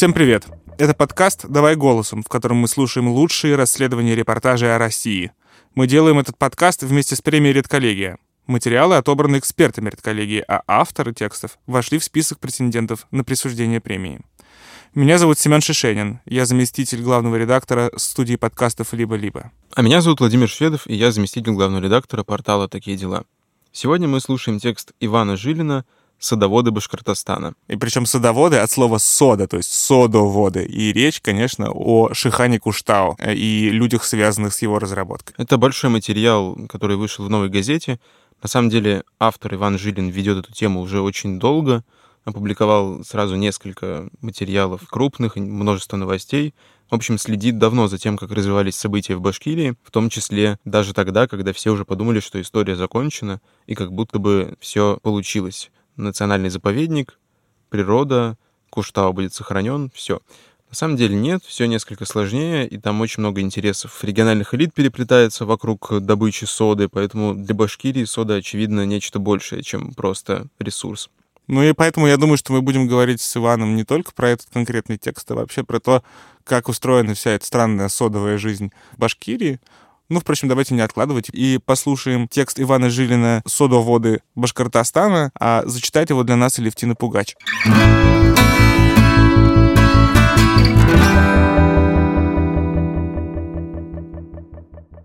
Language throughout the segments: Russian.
Всем привет! Это подкаст «Давай голосом», в котором мы слушаем лучшие расследования и репортажи о России. Мы делаем этот подкаст вместе с премией «Редколлегия». Материалы отобраны экспертами редколлегии, а авторы текстов вошли в список претендентов на присуждение премии. Меня зовут Семен Шишенин. Я заместитель главного редактора студии подкастов «Либо-либо». А меня зовут Владимир Шведов, и я заместитель главного редактора портала «Такие дела». Сегодня мы слушаем текст Ивана Жилина «Садоводы Башкортостана». И причем садоводы от слова «сода», то есть «содоводы». И речь, конечно, о Шихане Куштау и людях, связанных с его разработкой. Это большой материал, который вышел в «Новой газете». На самом деле автор Иван Жилин ведет эту тему уже очень долго — опубликовал сразу несколько материалов крупных, множество новостей. В общем, следит давно за тем, как развивались события в Башкирии, в том числе даже тогда, когда все уже подумали, что история закончена, и как будто бы все получилось. Национальный заповедник, природа, Куштау будет сохранен, все. На самом деле нет, все несколько сложнее, и там очень много интересов региональных элит переплетается вокруг добычи соды, поэтому для Башкирии сода, очевидно, нечто большее, чем просто ресурс. Ну и поэтому я думаю, что мы будем говорить с Иваном не только про этот конкретный текст, а вообще про то, как устроена вся эта странная содовая жизнь Башкирии. Ну, впрочем, давайте не откладывать и послушаем текст Ивана Жилина «Содоводы Башкортостана», а зачитать его для нас Левтина Пугач.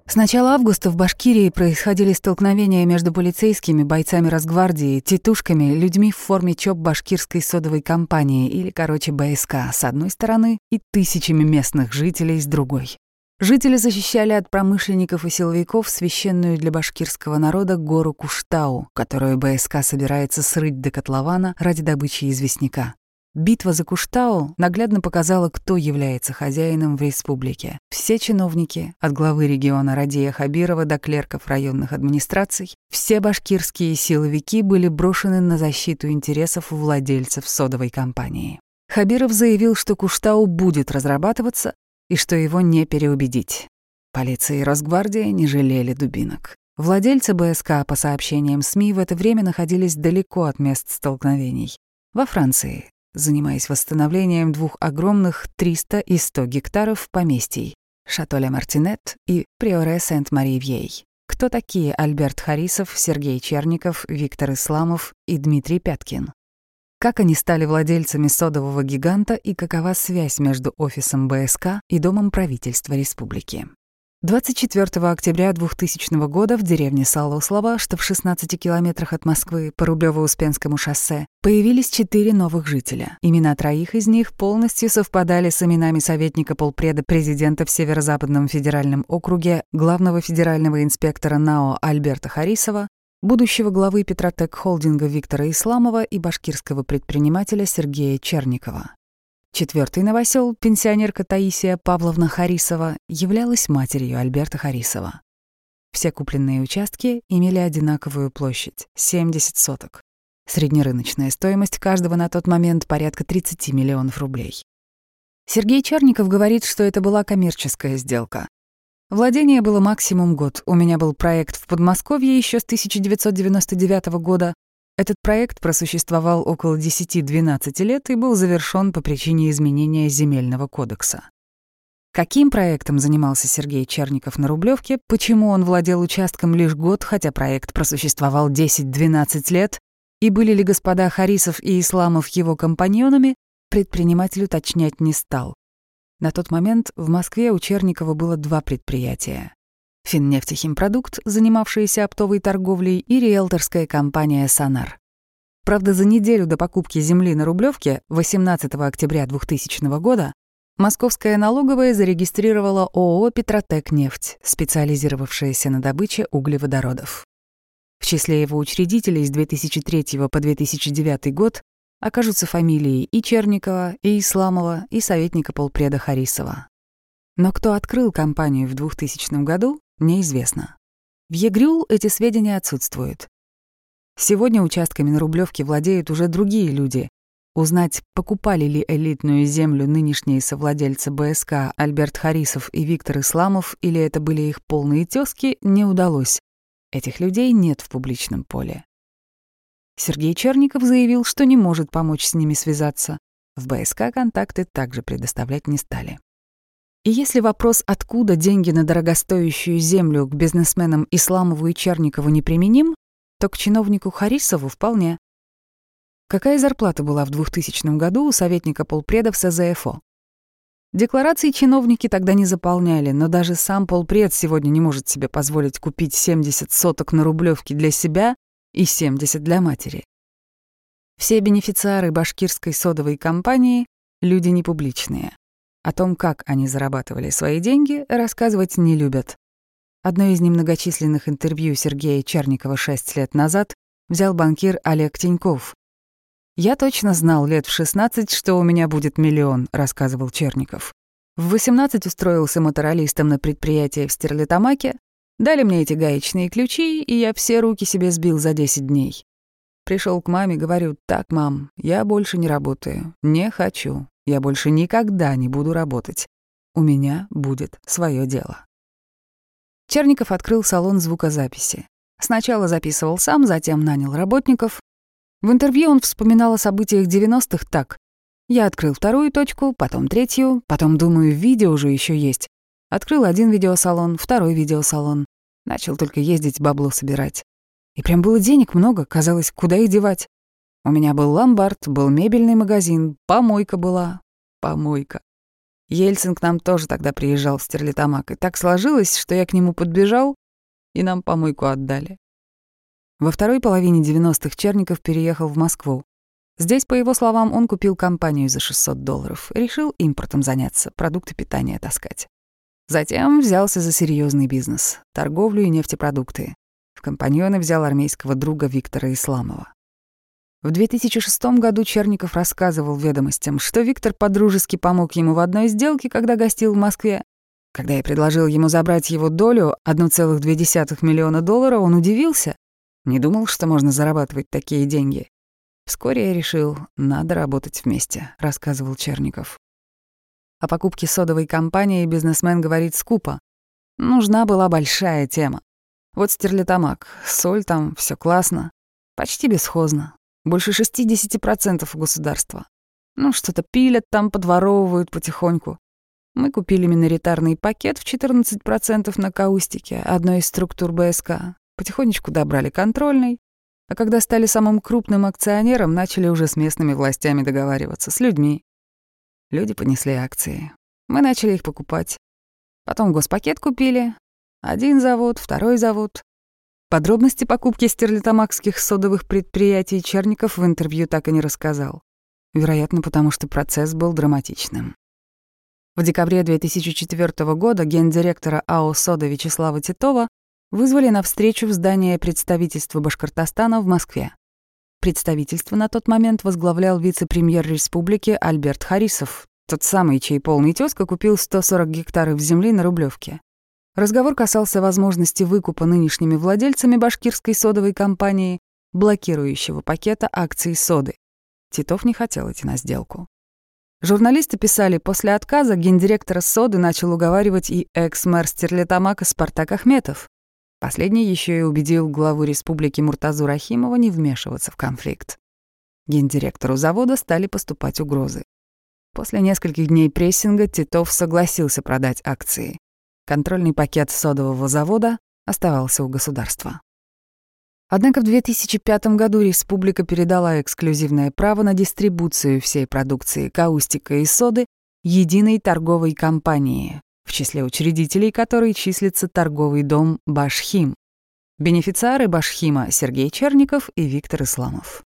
С начала августа в Башкирии происходили столкновения между полицейскими, бойцами Росгвардии, тетушками, людьми в форме ЧОП башкирской содовой компании, или, короче, БСК, с одной стороны, и тысячами местных жителей с другой. Жители защищали от промышленников и силовиков священную для башкирского народа гору Куштау, которую БСК собирается срыть до котлована ради добычи известняка. Битва за Куштау наглядно показала, кто является хозяином в республике. Все чиновники, от главы региона Радия Хабирова до клерков районных администраций, все башкирские силовики были брошены на защиту интересов владельцев содовой компании. Хабиров заявил, что Куштау будет разрабатываться и что его не переубедить. Полиция и Росгвардия не жалели дубинок. Владельцы БСК, по сообщениям СМИ, в это время находились далеко от мест столкновений. Во Франции, занимаясь восстановлением двух огромных 300 и 100 гектаров поместий Шатоле Мартинет и Приоре Сент-Мари-Вьей. Кто такие Альберт Харисов, Сергей Черников, Виктор Исламов и Дмитрий Пяткин? Как они стали владельцами содового гиганта и какова связь между офисом БСК и Домом правительства республики? 24 октября 2000 года в деревне Салослова, что в 16 километрах от Москвы по Рублёво-Успенскому шоссе, появились четыре новых жителя. Имена троих из них полностью совпадали с именами советника полпреда президента в Северо-Западном федеральном округе, главного федерального инспектора НАО Альберта Харисова, будущего главы Петротек холдинга Виктора Исламова и башкирского предпринимателя Сергея Черникова. Четвертый новосел, пенсионерка Таисия Павловна Харисова, являлась матерью Альберта Харисова. Все купленные участки имели одинаковую площадь — 70 соток. Среднерыночная стоимость каждого на тот момент порядка 30 миллионов рублей. Сергей Черников говорит, что это была коммерческая сделка. Владение было максимум год. У меня был проект в Подмосковье еще с 1999 года, этот проект просуществовал около 10-12 лет и был завершён по причине изменения земельного кодекса. Каким проектом занимался Сергей Черников на Рублевке, почему он владел участком лишь год, хотя проект просуществовал 10-12 лет, и были ли господа Харисов и Исламов его компаньонами, предприниматель уточнять не стал. На тот момент в Москве у Черникова было два предприятия Финнефтехимпродукт, занимавшаяся оптовой торговлей, и риэлторская компания «Сонар». Правда, за неделю до покупки земли на Рублевке, 18 октября 2000 года, Московская налоговая зарегистрировала ООО «Петротек-нефть», специализировавшаяся на добыче углеводородов. В числе его учредителей с 2003 по 2009 год окажутся фамилии и Черникова, и Исламова, и советника полпреда Харисова. Но кто открыл компанию в 2000 году, неизвестно. В ЕГРЮЛ эти сведения отсутствуют. Сегодня участками на Рублевке владеют уже другие люди. Узнать, покупали ли элитную землю нынешние совладельцы БСК Альберт Харисов и Виктор Исламов, или это были их полные тёзки, не удалось. Этих людей нет в публичном поле. Сергей Черников заявил, что не может помочь с ними связаться. В БСК контакты также предоставлять не стали. И если вопрос, откуда деньги на дорогостоящую землю к бизнесменам Исламову и Черникову неприменим, то к чиновнику Харисову вполне. Какая зарплата была в 2000 году у советника полпредов СЗФО? Декларации чиновники тогда не заполняли, но даже сам полпред сегодня не может себе позволить купить 70 соток на Рублевке для себя и 70 для матери. Все бенефициары башкирской содовой компании — люди непубличные. О том, как они зарабатывали свои деньги, рассказывать не любят. Одно из немногочисленных интервью Сергея Черникова шесть лет назад взял банкир Олег Тиньков. «Я точно знал лет в 16, что у меня будет миллион», — рассказывал Черников. В 18 устроился моторолистом на предприятие в Стерлитамаке, дали мне эти гаечные ключи, и я все руки себе сбил за 10 дней. Пришел к маме, говорю, так, мам, я больше не работаю, не хочу, я больше никогда не буду работать. У меня будет свое дело. Черников открыл салон звукозаписи. Сначала записывал сам, затем нанял работников. В интервью он вспоминал о событиях 90-х так. «Я открыл вторую точку, потом третью, потом, думаю, видео уже еще есть. Открыл один видеосалон, второй видеосалон. Начал только ездить, бабло собирать. И прям было денег много, казалось, куда их девать. У меня был ломбард, был мебельный магазин, помойка была. Помойка. Ельцин к нам тоже тогда приезжал в Стерлитамак, и так сложилось, что я к нему подбежал, и нам помойку отдали. Во второй половине 90-х Черников переехал в Москву. Здесь, по его словам, он купил компанию за 600 долларов, решил импортом заняться, продукты питания таскать. Затем взялся за серьезный бизнес — торговлю и нефтепродукты. В компаньоны взял армейского друга Виктора Исламова. В 2006 году Черников рассказывал ведомостям, что Виктор подружески помог ему в одной сделке, когда гостил в Москве. Когда я предложил ему забрать его долю, 1,2 миллиона долларов, он удивился. Не думал, что можно зарабатывать такие деньги. Вскоре я решил, надо работать вместе, рассказывал Черников. О покупке содовой компании бизнесмен говорит скупо. Нужна была большая тема. Вот стерлитамак, соль там, все классно. Почти бесхозно. Больше 60% у государства. Ну, что-то пилят там, подворовывают потихоньку. Мы купили миноритарный пакет в 14% на каустике, одной из структур БСК. Потихонечку добрали контрольный. А когда стали самым крупным акционером, начали уже с местными властями договариваться, с людьми. Люди понесли акции. Мы начали их покупать. Потом госпакет купили. Один завод, второй завод. Подробности покупки стерлитамакских содовых предприятий Черников в интервью так и не рассказал. Вероятно, потому что процесс был драматичным. В декабре 2004 года гендиректора АО «Сода» Вячеслава Титова вызвали на встречу в здание представительства Башкортостана в Москве. Представительство на тот момент возглавлял вице-премьер республики Альберт Харисов, тот самый, чей полный тезка купил 140 гектаров земли на Рублевке. Разговор касался возможности выкупа нынешними владельцами башкирской содовой компании блокирующего пакета акций соды. Титов не хотел идти на сделку. Журналисты писали, после отказа гендиректора соды начал уговаривать и экс-мэр Стерлитамака Спартак Ахметов. Последний еще и убедил главу республики Муртазу Рахимова не вмешиваться в конфликт. Гендиректору завода стали поступать угрозы. После нескольких дней прессинга Титов согласился продать акции. Контрольный пакет содового завода оставался у государства. Однако в 2005 году республика передала эксклюзивное право на дистрибуцию всей продукции каустика и соды единой торговой компании, в числе учредителей которой числится торговый дом «Башхим». Бенефициары «Башхима» Сергей Черников и Виктор Исламов.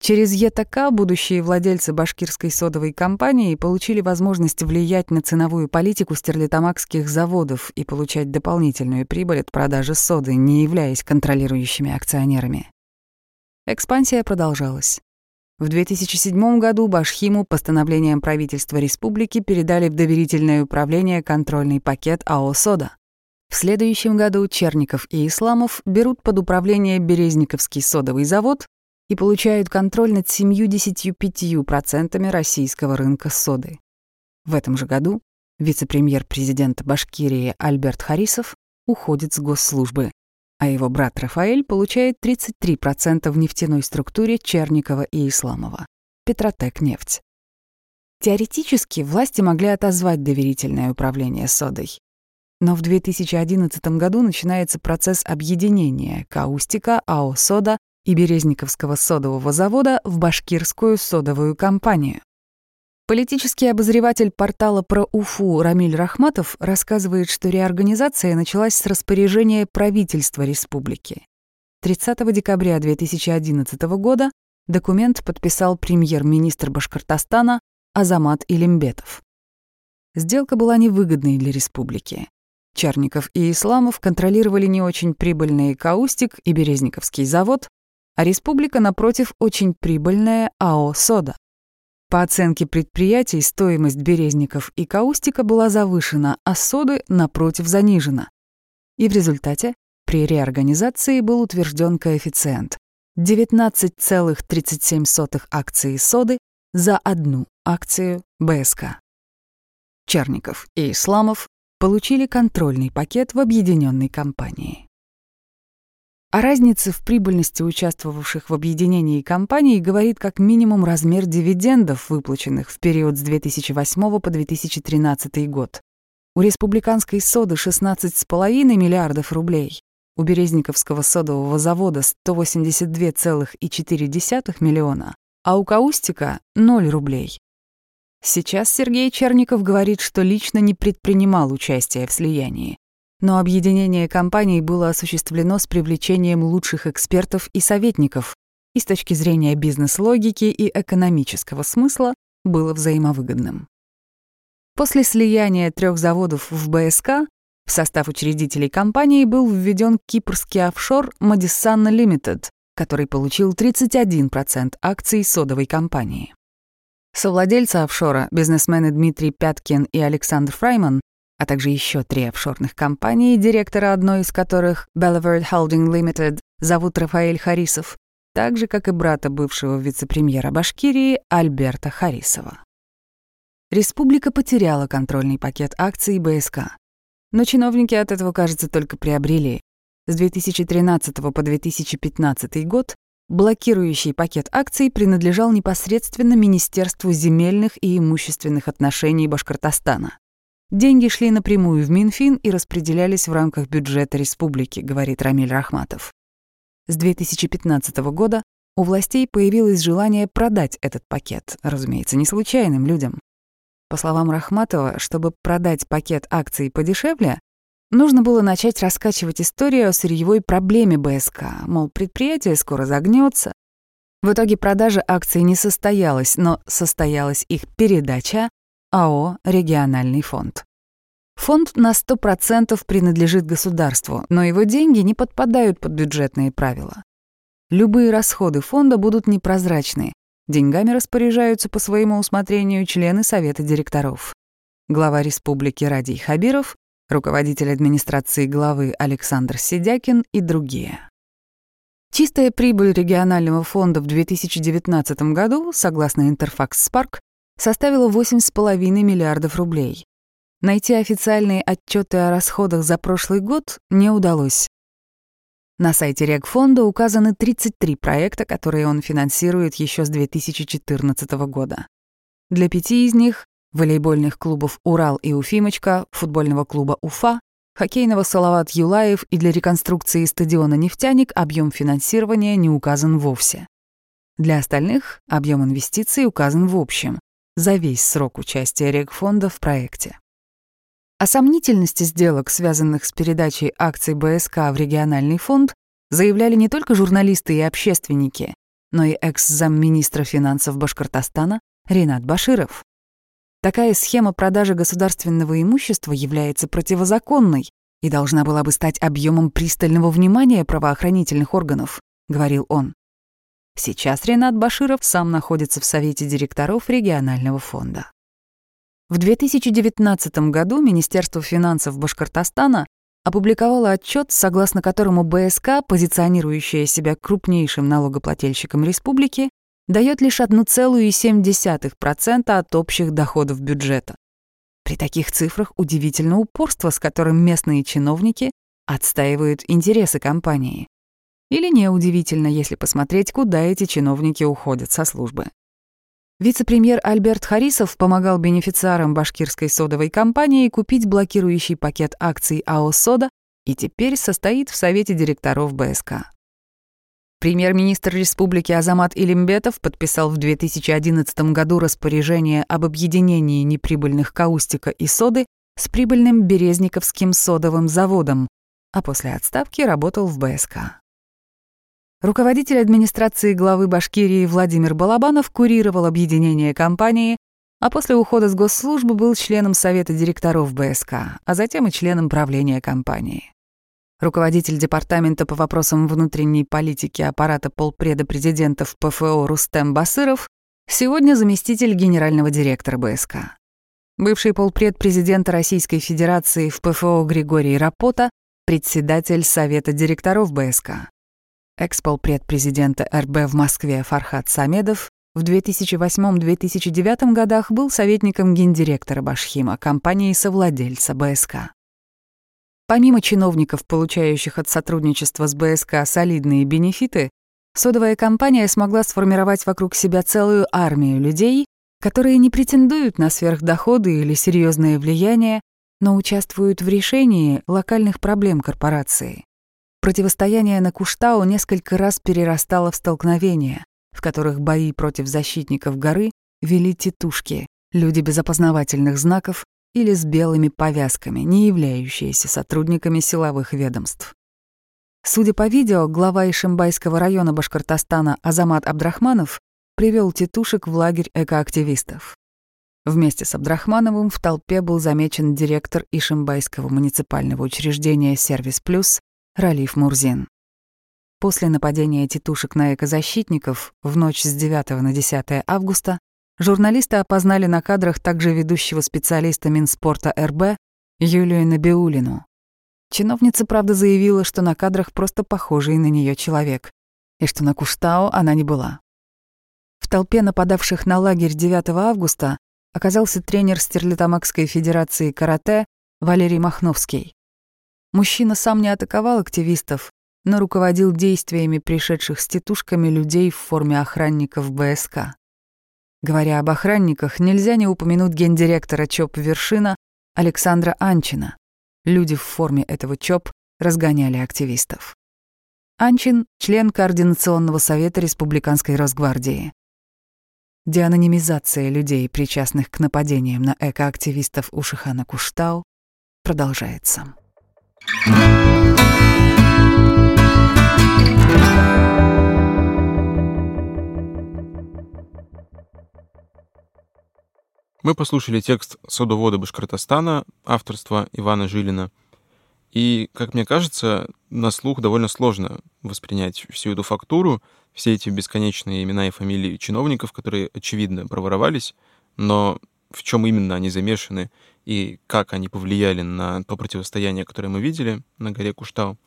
Через ЕТК будущие владельцы башкирской содовой компании получили возможность влиять на ценовую политику стерлитамакских заводов и получать дополнительную прибыль от продажи соды, не являясь контролирующими акционерами. Экспансия продолжалась. В 2007 году Башхиму постановлением правительства республики передали в доверительное управление контрольный пакет АО «Сода». В следующем году Черников и Исламов берут под управление Березниковский содовый завод, и получают контроль над 75% российского рынка соды. В этом же году вице-премьер-президент Башкирии Альберт Харисов уходит с госслужбы, а его брат Рафаэль получает 33% в нефтяной структуре Черникова и Исламова, Петротек нефть. Теоретически власти могли отозвать доверительное управление содой. Но в 2011 году начинается процесс объединения Каустика, АО «Сода» и Березниковского содового завода в Башкирскую содовую компанию. Политический обозреватель портала про Уфу Рамиль Рахматов рассказывает, что реорганизация началась с распоряжения правительства республики. 30 декабря 2011 года документ подписал премьер-министр Башкортостана Азамат Илимбетов. Сделка была невыгодной для республики. Черников и Исламов контролировали не очень прибыльные Каустик и Березниковский завод, а республика, напротив, очень прибыльная АО «Сода». По оценке предприятий, стоимость Березников и Каустика была завышена, а соды, напротив, занижена. И в результате при реорганизации был утвержден коэффициент 19,37 акции соды за одну акцию БСК. Черников и Исламов получили контрольный пакет в объединенной компании. О разнице в прибыльности участвовавших в объединении компаний говорит как минимум размер дивидендов, выплаченных в период с 2008 по 2013 год. У республиканской соды 16,5 миллиардов рублей, у Березниковского содового завода 182,4 миллиона, а у Каустика — 0 рублей. Сейчас Сергей Черников говорит, что лично не предпринимал участия в слиянии. Но объединение компаний было осуществлено с привлечением лучших экспертов и советников, и с точки зрения бизнес-логики и экономического смысла было взаимовыгодным. После слияния трех заводов в БСК в состав учредителей компании был введен кипрский офшор Madison Limited, который получил 31% акций содовой компании. Совладельцы офшора, бизнесмены Дмитрий Пяткин и Александр Фрайман, а также еще три офшорных компании, директора одной из которых, Bellevard Holding Limited, зовут Рафаэль Харисов, так же, как и брата бывшего вице-премьера Башкирии Альберта Харисова. Республика потеряла контрольный пакет акций БСК. Но чиновники от этого, кажется, только приобрели. С 2013 по 2015 год блокирующий пакет акций принадлежал непосредственно Министерству земельных и имущественных отношений Башкортостана. Деньги шли напрямую в Минфин и распределялись в рамках бюджета республики, говорит Рамиль Рахматов. С 2015 года у властей появилось желание продать этот пакет, разумеется, не случайным людям. По словам Рахматова, чтобы продать пакет акций подешевле, нужно было начать раскачивать историю о сырьевой проблеме БСК, мол, предприятие скоро загнется. В итоге продажа акций не состоялась, но состоялась их передача АО «Региональный фонд». Фонд на 100% принадлежит государству, но его деньги не подпадают под бюджетные правила. Любые расходы фонда будут непрозрачны, Деньгами распоряжаются по своему усмотрению члены Совета директоров. Глава республики Радий Хабиров, руководитель администрации главы Александр Сидякин и другие. Чистая прибыль регионального фонда в 2019 году, согласно Интерфакс Спарк, составила 8,5 миллиардов рублей. Найти официальные отчеты о расходах за прошлый год не удалось. На сайте Регфонда указаны 33 проекта, которые он финансирует еще с 2014 года. Для пяти из них — волейбольных клубов «Урал» и «Уфимочка», футбольного клуба «Уфа», хоккейного «Салават Юлаев» и для реконструкции стадиона «Нефтяник» объем финансирования не указан вовсе. Для остальных объем инвестиций указан в общем, за весь срок участия Регфонда в проекте. О сомнительности сделок, связанных с передачей акций БСК в региональный фонд, заявляли не только журналисты и общественники, но и экс-замминистра финансов Башкортостана Ренат Баширов. Такая схема продажи государственного имущества является противозаконной и должна была бы стать объемом пристального внимания правоохранительных органов, говорил он. Сейчас Ренат Баширов сам находится в совете директоров регионального фонда. В 2019 году Министерство финансов Башкортостана опубликовало отчет, согласно которому БСК, позиционирующая себя крупнейшим налогоплательщиком республики, дает лишь 1,7% от общих доходов бюджета. При таких цифрах удивительно упорство, с которым местные чиновники отстаивают интересы компании. Или неудивительно, если посмотреть, куда эти чиновники уходят со службы. Вице-премьер Альберт Харисов помогал бенефициарам башкирской содовой компании купить блокирующий пакет акций АО «Сода» и теперь состоит в Совете директоров БСК. Премьер-министр республики Азамат Илимбетов подписал в 2011 году распоряжение об объединении неприбыльных каустика и соды с прибыльным Березниковским содовым заводом, а после отставки работал в БСК. Руководитель администрации главы Башкирии Владимир Балабанов курировал объединение компании, а после ухода с госслужбы был членом Совета директоров БСК, а затем и членом правления компании. Руководитель департамента по вопросам внутренней политики аппарата полпреда президента в ПФО Рустем Басыров сегодня заместитель генерального директора БСК. Бывший полпред президента Российской Федерации в ПФО Григорий Рапота, председатель Совета директоров БСК. Экс-полпред президента РБ в Москве Фархат Самедов в 2008-2009 годах был советником гендиректора Башхима, компании-совладельца БСК. Помимо чиновников, получающих от сотрудничества с БСК солидные бенефиты, содовая компания смогла сформировать вокруг себя целую армию людей, которые не претендуют на сверхдоходы или серьезное влияние, но участвуют в решении локальных проблем корпорации. Противостояние на Куштау несколько раз перерастало в столкновения, в которых бои против защитников горы вели тетушки, люди без опознавательных знаков или с белыми повязками, не являющиеся сотрудниками силовых ведомств. Судя по видео, глава Ишимбайского района Башкортостана Азамат Абдрахманов привел тетушек в лагерь экоактивистов. Вместе с Абдрахмановым в толпе был замечен директор Ишимбайского муниципального учреждения «Сервис Плюс» Ралиф Мурзин. После нападения тетушек на экозащитников в ночь с 9 на 10 августа журналисты опознали на кадрах также ведущего специалиста Минспорта РБ Юлию Набиулину. Чиновница, правда, заявила, что на кадрах просто похожий на нее человек, и что на Куштау она не была. В толпе нападавших на лагерь 9 августа оказался тренер Стерлитамакской федерации карате Валерий Махновский. Мужчина сам не атаковал активистов, но руководил действиями пришедших с тетушками людей в форме охранников БСК. Говоря об охранниках, нельзя не упомянуть гендиректора ЧОП «Вершина» Александра Анчина. Люди в форме этого ЧОП разгоняли активистов. Анчин — член Координационного совета Республиканской Росгвардии. Деанонимизация людей, причастных к нападениям на экоактивистов у Шихана Куштау, продолжается. Мы послушали текст «Садовода Башкортостана» авторства Ивана Жилина. И, как мне кажется, на слух довольно сложно воспринять всю эту фактуру, все эти бесконечные имена и фамилии чиновников, которые, очевидно, проворовались, но в чем именно они замешаны и как они повлияли на то противостояние, которое мы видели на горе Куштау,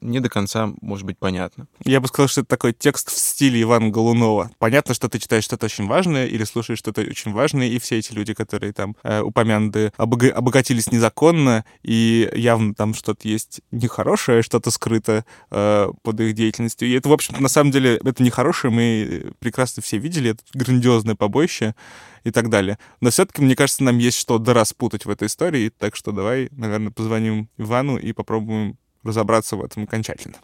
не до конца может быть понятно. Я бы сказал, что это такой текст в стиле Ивана Голунова. Понятно, что ты читаешь что-то очень важное или слушаешь что-то очень важное, и все эти люди, которые там э, упомянуты, обога- обогатились незаконно, и явно там что-то есть нехорошее, что-то скрыто э, под их деятельностью. И это, в общем-то, на самом деле, это нехорошее, мы прекрасно все видели, это грандиозное побоище и так далее. Но все-таки, мне кажется, нам есть что дораспутать в этой истории, так что давай, наверное, позвоним Ивану и попробуем разобраться в этом окончательно.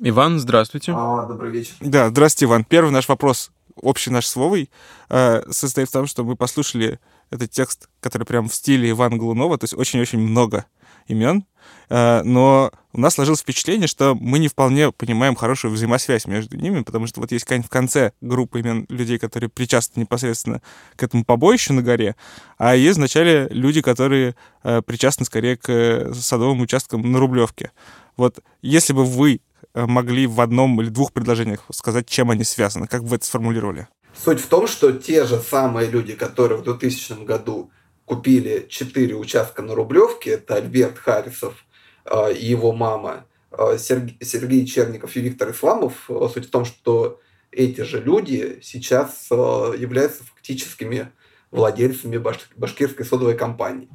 Иван, здравствуйте. А, добрый вечер. Да, здравствуйте, Иван. Первый наш вопрос, общий наш словой, э, состоит в том, что мы послушали этот текст, который прям в стиле Ивана Голунова, то есть очень-очень много имен, э, но у нас сложилось впечатление, что мы не вполне понимаем хорошую взаимосвязь между ними, потому что вот есть в конце группа имен людей, которые причастны непосредственно к этому побоищу на горе, а есть в начале люди, которые э, причастны скорее к садовым участкам на Рублевке. Вот если бы вы Э, могли в одном или двух предложениях сказать, чем они связаны? Как бы вы это сформулировали? Суть в том, что те же самые люди, которые в 2000 году купили четыре участка на Рублевке, это Альберт Харисов э, и его мама, э, Сергей Черников и Виктор Исламов, суть в том, что эти же люди сейчас являются фактическими владельцами башкирской содовой компании.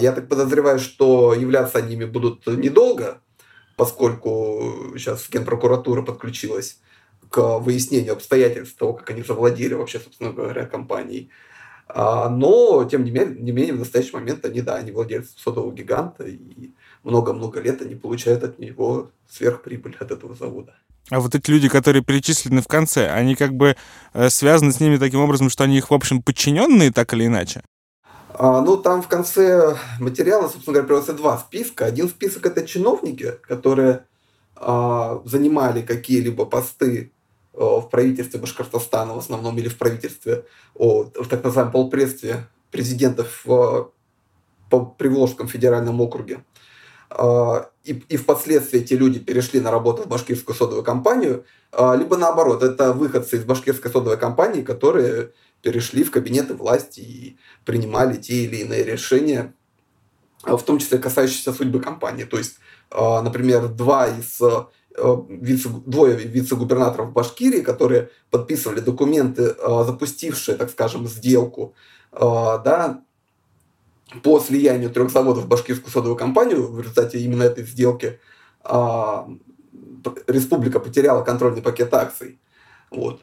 Я так подозреваю, что являться они будут недолго, поскольку сейчас Генпрокуратура подключилась к выяснению обстоятельств того, как они завладели вообще, собственно говоря, компанией. А, но, тем не менее, не менее, в настоящий момент они, да, они владельцы сотового гиганта, и много-много лет они получают от него сверхприбыль от этого завода. А вот эти люди, которые перечислены в конце, они как бы э, связаны с ними таким образом, что они их, в общем, подчиненные так или иначе? А, ну, там в конце материала, собственно говоря, приводятся два списка. Один список – это чиновники, которые а, занимали какие-либо посты в правительстве Башкортостана в основном или в правительстве, о, в так называемом полпредстве президентов в, по Приволжском федеральном округе. А, и, и впоследствии эти люди перешли на работу в башкирскую содовую компанию, а, либо наоборот, это выходцы из башкирской содовой компании, которые перешли в кабинеты власти и принимали те или иные решения, в том числе касающиеся судьбы компании. То есть, например, два из Э, вице, двое вице-губернаторов Башкирии, которые подписывали документы, э, запустившие, так скажем, сделку э, да, по слиянию трех заводов в башкирскую содовую компанию. В результате именно этой сделки республика потеряла контрольный пакет акций. Вот.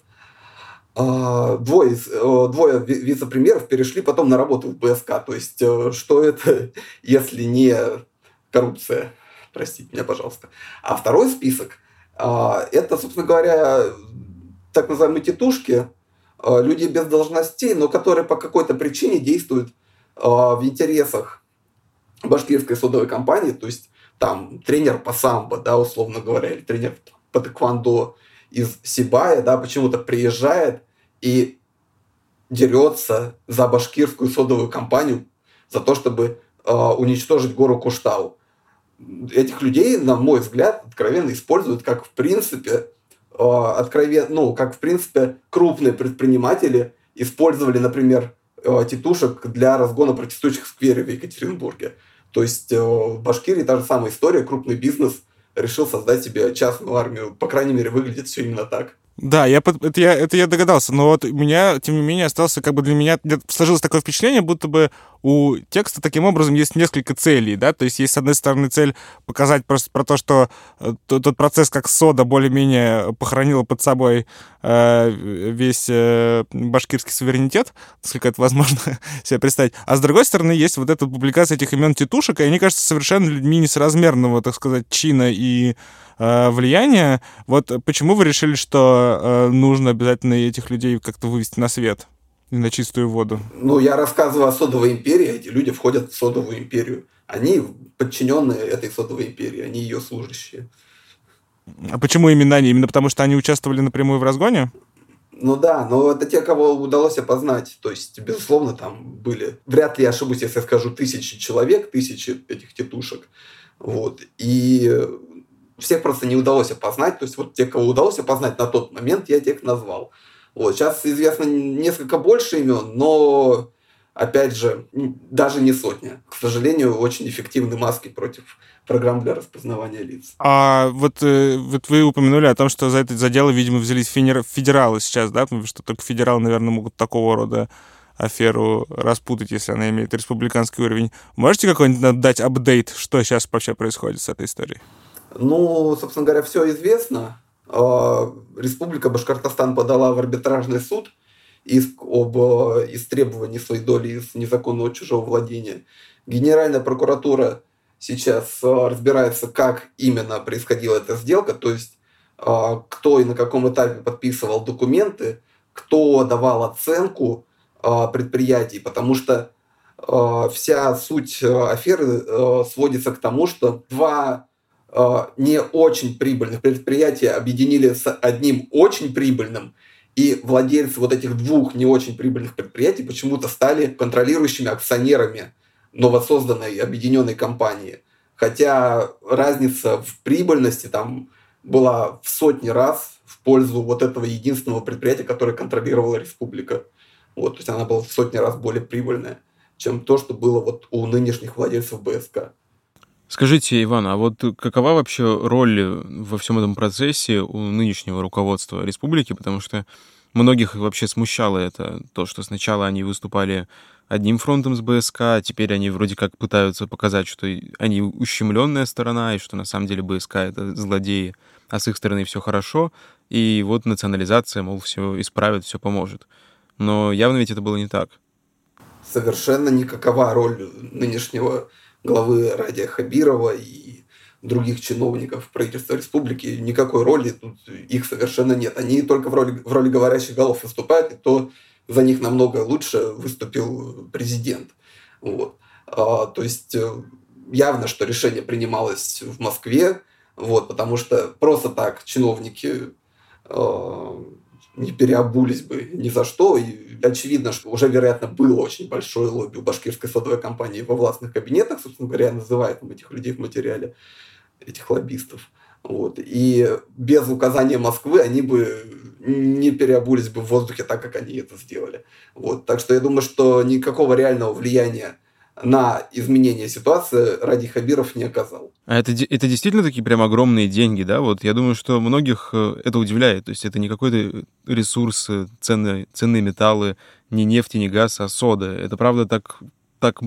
Двое, двое вице-премьеров перешли потом на работу в БСК. То есть, что это, если не коррупция? Простите меня, пожалуйста. А второй список а, – это, собственно говоря, так называемые тетушки, а, люди без должностей, но которые по какой-то причине действуют а, в интересах башкирской содовой компании, то есть там тренер по самбо, да, условно говоря, или тренер по тэквондо из Сибая, да, почему-то приезжает и дерется за башкирскую содовую компанию за то, чтобы э, уничтожить гору Куштау этих людей, на мой взгляд, откровенно используют как в принципе э, откровенно, ну, как в принципе крупные предприниматели использовали, например, э, тетушек для разгона протестующих в сквере в Екатеринбурге. То есть э, в Башкирии та же самая история, крупный бизнес решил создать себе частную армию. По крайней мере, выглядит все именно так. Да, я, это, я, это я догадался, но вот у меня, тем не менее, остался, как бы для меня сложилось такое впечатление, будто бы у текста таким образом есть несколько целей, да, то есть есть, с одной стороны, цель показать просто про то, что э, тот процесс, как сода более-менее похоронила под собой э, весь э, башкирский суверенитет, насколько это возможно себе представить, а с другой стороны, есть вот эта публикация этих имен тетушек, и они кажутся совершенно людьми несоразмерного, так сказать, чина и э, влияния. Вот почему вы решили, что э, нужно обязательно этих людей как-то вывести на свет? и на чистую воду. Ну, я рассказываю о содовой империи, эти люди входят в содовую империю. Они подчиненные этой содовой империи, они ее служащие. А почему именно они? Именно потому, что они участвовали напрямую в разгоне? Ну да, но это те, кого удалось опознать. То есть, безусловно, там были, вряд ли я ошибусь, если я скажу тысячи человек, тысячи этих тетушек. Вот. И всех просто не удалось опознать. То есть, вот те, кого удалось опознать на тот момент, я тех назвал. Вот. Сейчас известно несколько больше имен, но, опять же, даже не сотня. К сожалению, очень эффективны маски против программ для распознавания лиц. А вот, э, вот вы упомянули о том, что за это за дело, видимо, взялись федералы сейчас, да? Потому что только федералы, наверное, могут такого рода аферу распутать, если она имеет республиканский уровень. Можете какой-нибудь дать апдейт, что сейчас вообще происходит с этой историей? Ну, собственно говоря, все известно. А, Республика Башкортостан подала в арбитражный суд иск об э, истребовании своей доли из незаконного чужого владения. Генеральная прокуратура сейчас э, разбирается, как именно происходила эта сделка, то есть а, кто и на каком этапе подписывал документы, кто давал оценку а, предприятий, потому что вся суть э, аферы сводится к тому, что два не очень прибыльных предприятий объединили с одним очень прибыльным, и владельцы вот этих двух не очень прибыльных предприятий почему-то стали контролирующими акционерами новосозданной объединенной компании. Хотя разница в прибыльности там была в сотни раз в пользу вот этого единственного предприятия, которое контролировала республика. Вот, то есть она была в сотни раз более прибыльная, чем то, что было вот у нынешних владельцев БСК. Скажите, Иван, а вот какова вообще роль во всем этом процессе у нынешнего руководства республики? Потому что многих вообще смущало это, то, что сначала они выступали одним фронтом с БСК, а теперь они вроде как пытаются показать, что они ущемленная сторона, и что на самом деле БСК — это злодеи, а с их стороны все хорошо, и вот национализация, мол, все исправит, все поможет. Но явно ведь это было не так. Совершенно никакова роль нынешнего главы Радия Хабирова и других чиновников правительства республики. Никакой роли тут их совершенно нет. Они только в роли, в роли говорящих голов выступают, и то за них намного лучше выступил президент. Вот. А, то есть э, явно, что решение принималось в Москве, вот, потому что просто так чиновники э, не переобулись бы ни за что. И очевидно, что уже, вероятно, было очень большое лобби у башкирской садовой компании во властных кабинетах, собственно говоря, называют там этих людей в материале, этих лоббистов. Вот. И без указания Москвы они бы не переобулись бы в воздухе так, как они это сделали. Вот. Так что я думаю, что никакого реального влияния на изменение ситуации Ради Хабиров не оказал. А это, это действительно такие прям огромные деньги, да? Вот я думаю, что многих э, это удивляет. То есть это не какой-то ресурс, э, ценные, ценные металлы, не нефть, не газ, а сода. Это правда так, так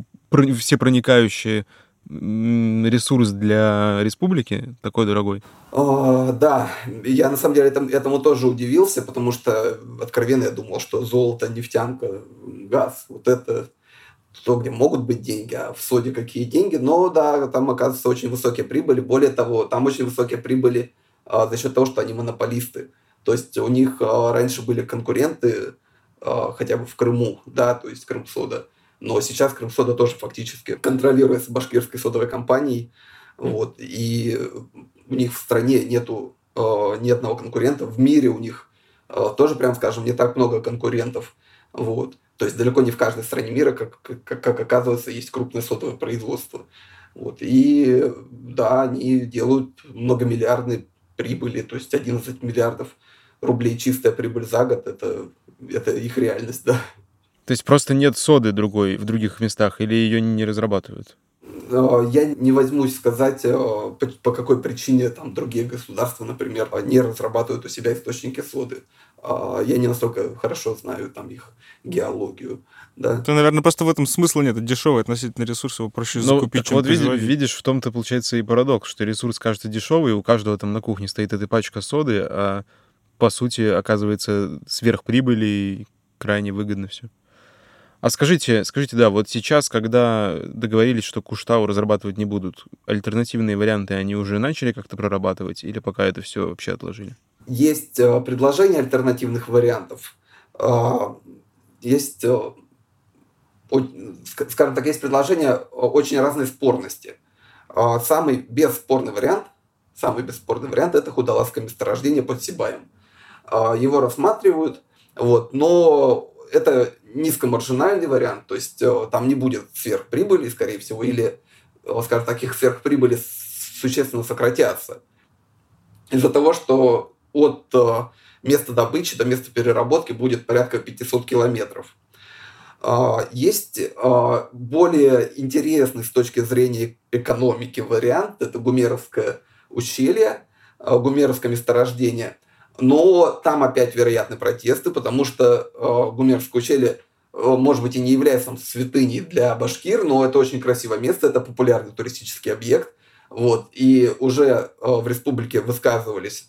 все проникающие ресурс для республики такой дорогой? О, да, я на самом деле этому, этому тоже удивился, потому что откровенно я думал, что золото, нефтянка, газ, вот это то, где могут быть деньги, а в соде какие деньги. Но да, там оказывается очень высокие прибыли. Более того, там очень высокие прибыли а, за счет того, что они монополисты. То есть у них а, раньше были конкуренты, а, хотя бы в Крыму, да, то есть Крымсода. Но сейчас Крымсода тоже фактически контролируется башкирской содовой компанией. Вот, и у них в стране нету э, ни одного конкурента. В мире у них э, тоже, прям скажем, не так много конкурентов. Вот. То есть далеко не в каждой стране мира, как, как, как оказывается, есть крупное сотовое производство. Вот. И да, они делают многомиллиардные прибыли, то есть 11 миллиардов рублей чистая прибыль за год, это, это их реальность, да. То есть просто нет соды другой в других местах или ее не разрабатывают? Э, я не возьмусь сказать, э, по какой причине там другие государства, например, не разрабатывают у себя источники соды. А, я не настолько хорошо знаю там их геологию. Да. То, наверное, просто в этом смысла нет. Это дешевый относительно ресурс, его проще ну, закупить, чем вот видишь, видишь, в том-то получается и парадокс, что ресурс кажется дешевый, у каждого там на кухне стоит эта пачка соды, а по сути оказывается сверхприбыли и крайне выгодно все. А скажите, скажите, да, вот сейчас, когда договорились, что Куштау разрабатывать не будут, альтернативные варианты они уже начали как-то прорабатывать или пока это все вообще отложили? Есть э, предложения альтернативных вариантов. А, есть, э, скажем так, есть предложения очень разной спорности. А, самый бесспорный вариант, самый бесспорный вариант – это худолазское месторождение под Сибаем. А, его рассматривают, вот, но это низкомаржинальный вариант, то есть э, там не будет сверхприбыли, скорее всего, или, э, скажем, таких сверхприбыли существенно сократятся. Из-за того, что от э, места добычи до места переработки будет порядка 500 километров. А, есть более интересный с точки зрения экономики вариант, это Гумеровское ущелье, Гумеровское месторождение – но там опять вероятны протесты, потому что э, Гумерское ущелье, э, может быть, и не является святыней для башкир, но это очень красивое место, это популярный туристический объект. Вот, и уже э, в республике высказывались,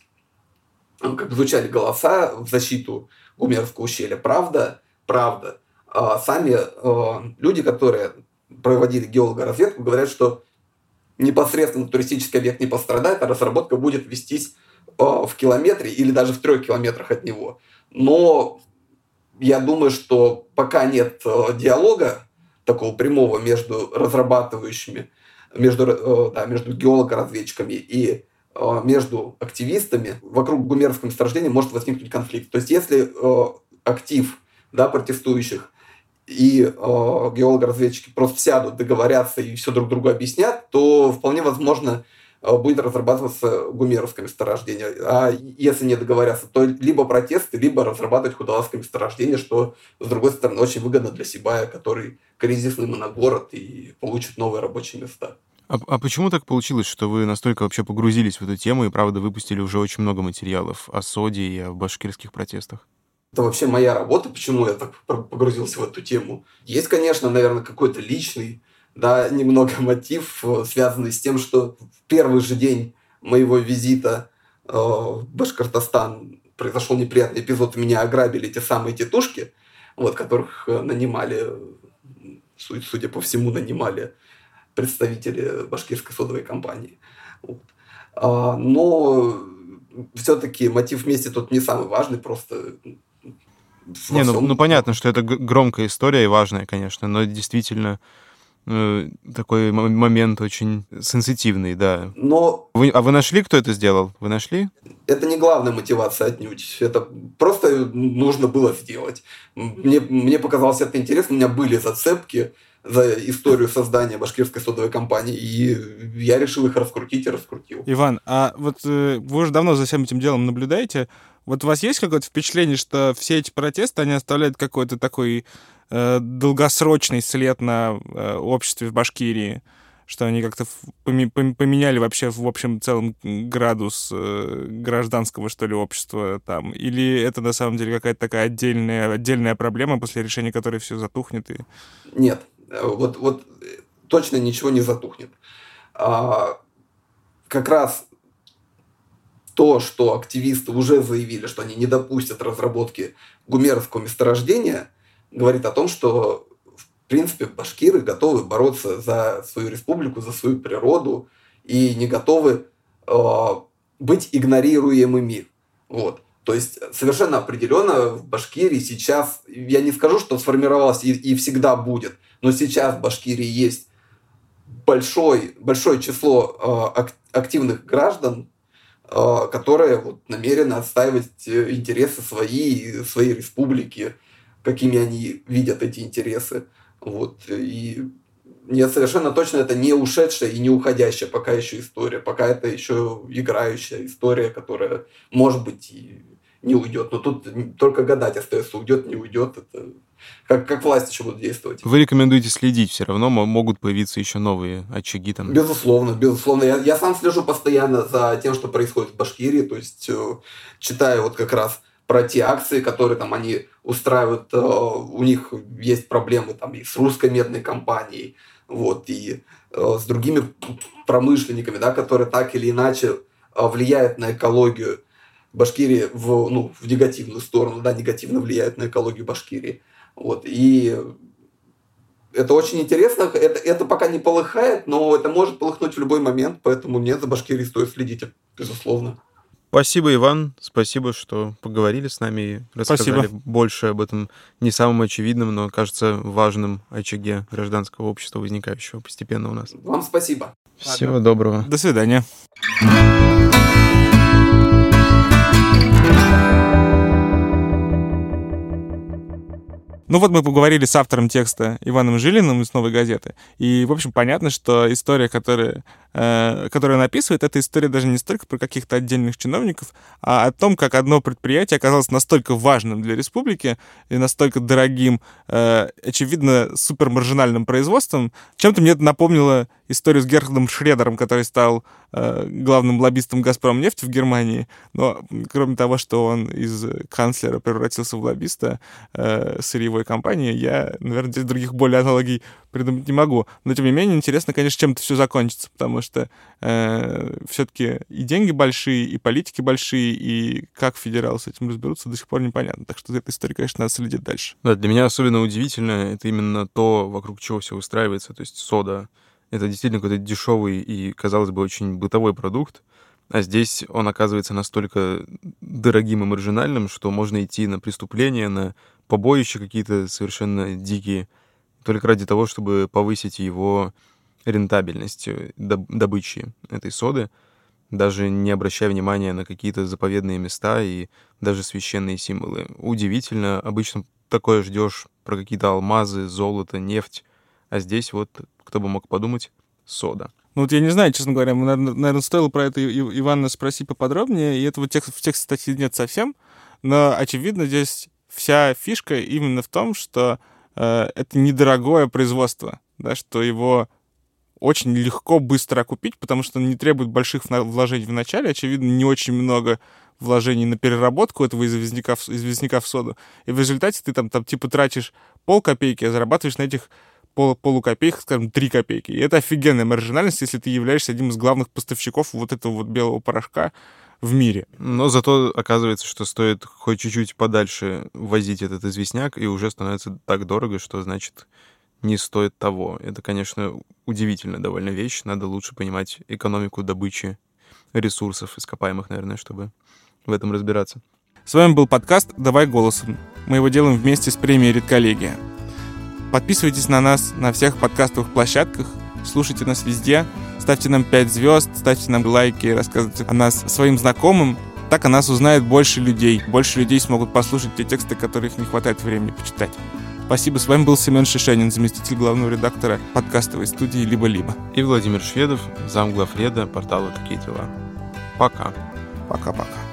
э, как звучали голоса в защиту Гумерского ущелья. Правда, правда. Э, сами э, люди, которые проводили геологоразведку, говорят, что непосредственно туристический объект не пострадает, а разработка будет вестись в километре или даже в трех километрах от него. Но я думаю, что пока нет э, диалога такого прямого между разрабатывающими, между, э, да, между геолого-разведчиками и между активистами, вокруг гумерского месторождения может возникнуть конфликт. То есть если актив да, протестующих и э, геологи-разведчики просто сядут, договорятся и все друг другу объяснят, то вполне возможно Э, будет разрабатываться гумеровское месторождение. А если не договорятся, то либо протесты, либо разрабатывать худолазское месторождение, что, с другой стороны, очень выгодно для Сибая, который кризисный моногород и получит новые рабочие места. А, а почему так получилось, что вы настолько вообще погрузились в эту тему и, правда, выпустили уже очень много материалов о соде и о башкирских протестах? Это вообще моя работа, почему я так погрузился в эту тему. Есть, конечно, наверное, какой-то личный, да, немного мотив, э, связанный с тем, что в первый же день моего визита э, в Башкортостан произошел неприятный эпизод, меня ограбили те самые тетушки, вот, которых э, нанимали, судя по всему, нанимали представители башкирской содовой компании. Вот. А, но все-таки мотив мести тут не самый важный, просто... Не, ну, ну понятно, что это громкая история и важная, конечно, но действительно такой момент очень сенситивный, да. Но... Вы, а вы нашли, кто это сделал? Вы нашли? Это не главная мотивация отнюдь. Это просто нужно было сделать. Мне, мне показалось это интересно, у меня были зацепки, за историю создания башкирской содовой компании, и я решил их раскрутить и раскрутил. Иван, а вот э, вы уже давно за всем этим делом наблюдаете. Вот у вас есть какое-то впечатление, что все эти протесты, они оставляют какой-то такой э, долгосрочный след на э, обществе в Башкирии? что они как-то поменяли вообще в общем целом градус э, гражданского, что ли, общества там? Или это на самом деле какая-то такая отдельная, отдельная проблема, после решения которой все затухнет? И... Нет, вот, вот точно ничего не затухнет. А, как раз то, что активисты уже заявили, что они не допустят разработки гумеровского месторождения, говорит о том, что в принципе башкиры готовы бороться за свою республику, за свою природу и не готовы э, быть игнорируемыми. Вот. То есть совершенно определенно в Башкирии сейчас, я не скажу, что сформировалось и, и всегда будет, но сейчас в Башкирии есть большой, большое число э, активных граждан, э, которые вот, намерены отстаивать э, интересы свои, своей республики, какими они видят эти интересы. Вот. И нет, совершенно точно это не ушедшая и не уходящая пока еще история. Пока это еще играющая история, которая, может быть, и не уйдет. Но тут только гадать остается, уйдет, не уйдет. Это как, как власть еще будут действовать. Вы рекомендуете следить все равно, могут появиться еще новые очаги там? Безусловно, безусловно. Я, я сам слежу постоянно за тем, что происходит в Башкирии, то есть э, читаю вот как раз про те акции, которые там они устраивают, э, у них есть проблемы там и с русской медной компанией, вот, и э, с другими промышленниками, да, которые так или иначе влияют на экологию Башкирии в, ну, в негативную сторону, да, негативно влияют на экологию Башкирии. Вот, и это очень интересно. Это, это пока не полыхает, но это может полыхнуть в любой момент, поэтому нет, за Башкирией стоит следить, безусловно. Спасибо, Иван. Спасибо, что поговорили с нами и рассказали Спасибо. больше об этом не самом очевидном, но, кажется, важном очаге гражданского общества, возникающего постепенно у нас. Вам спасибо. Всего Ладно. доброго. До свидания. Ну вот мы поговорили с автором текста Иваном Жилиным из «Новой газеты». И, в общем, понятно, что история, которая, э, которую он описывает, это история даже не столько про каких-то отдельных чиновников, а о том, как одно предприятие оказалось настолько важным для республики и настолько дорогим, э, очевидно, супермаржинальным производством. Чем-то мне это напомнило историю с Герхардом Шредером, который стал э, главным лоббистом «Газпром» нефть в Германии. Но кроме того, что он из канцлера превратился в лоббиста э, сырьевой компании, я, наверное, здесь других более аналогий придумать не могу. Но, тем не менее, интересно, конечно, чем это все закончится, потому что э, все-таки и деньги большие, и политики большие, и как федералы с этим разберутся, до сих пор непонятно. Так что эта история, конечно, надо следить дальше. Да, для меня особенно удивительно это именно то, вокруг чего все устраивается, то есть сода это действительно какой-то дешевый и, казалось бы, очень бытовой продукт, а здесь он оказывается настолько дорогим и маржинальным, что можно идти на преступления, на побоища какие-то совершенно дикие, только ради того, чтобы повысить его рентабельность э, добычи этой соды, даже не обращая внимания на какие-то заповедные места и даже священные символы. Удивительно, обычно такое ждешь про какие-то алмазы, золото, нефть, а здесь вот, кто бы мог подумать, сода. Ну вот я не знаю, честно говоря, наверное, стоило про это Ивана спросить поподробнее, и этого текст, в тексте статьи нет совсем, но, очевидно, здесь вся фишка именно в том, что э, это недорогое производство, да, что его очень легко, быстро купить, потому что он не требует больших вложений в начале. Очевидно, не очень много вложений на переработку этого известняка в, известняка в соду. И в результате ты там, там типа тратишь пол копейки, а зарабатываешь на этих пол, полукопеек, скажем, 3 копейки. И это офигенная маржинальность, если ты являешься одним из главных поставщиков вот этого вот белого порошка в мире. Но зато оказывается, что стоит хоть чуть-чуть подальше возить этот известняк, и уже становится так дорого, что значит не стоит того. Это, конечно, удивительно довольно вещь. Надо лучше понимать экономику добычи ресурсов ископаемых, наверное, чтобы в этом разбираться. С вами был подкаст «Давай голосом». Мы его делаем вместе с премией «Редколлегия». Подписывайтесь на нас на всех подкастовых площадках, слушайте нас везде, ставьте нам 5 звезд, ставьте нам лайки, рассказывайте о нас своим знакомым. Так о нас узнает больше людей. Больше людей смогут послушать те тексты, которых не хватает времени почитать. Спасибо. С вами был Семен Шишенин, заместитель главного редактора подкастовой студии «Либо-либо». И Владимир Шведов, замглавреда портала «Такие дела». Пока. Пока-пока.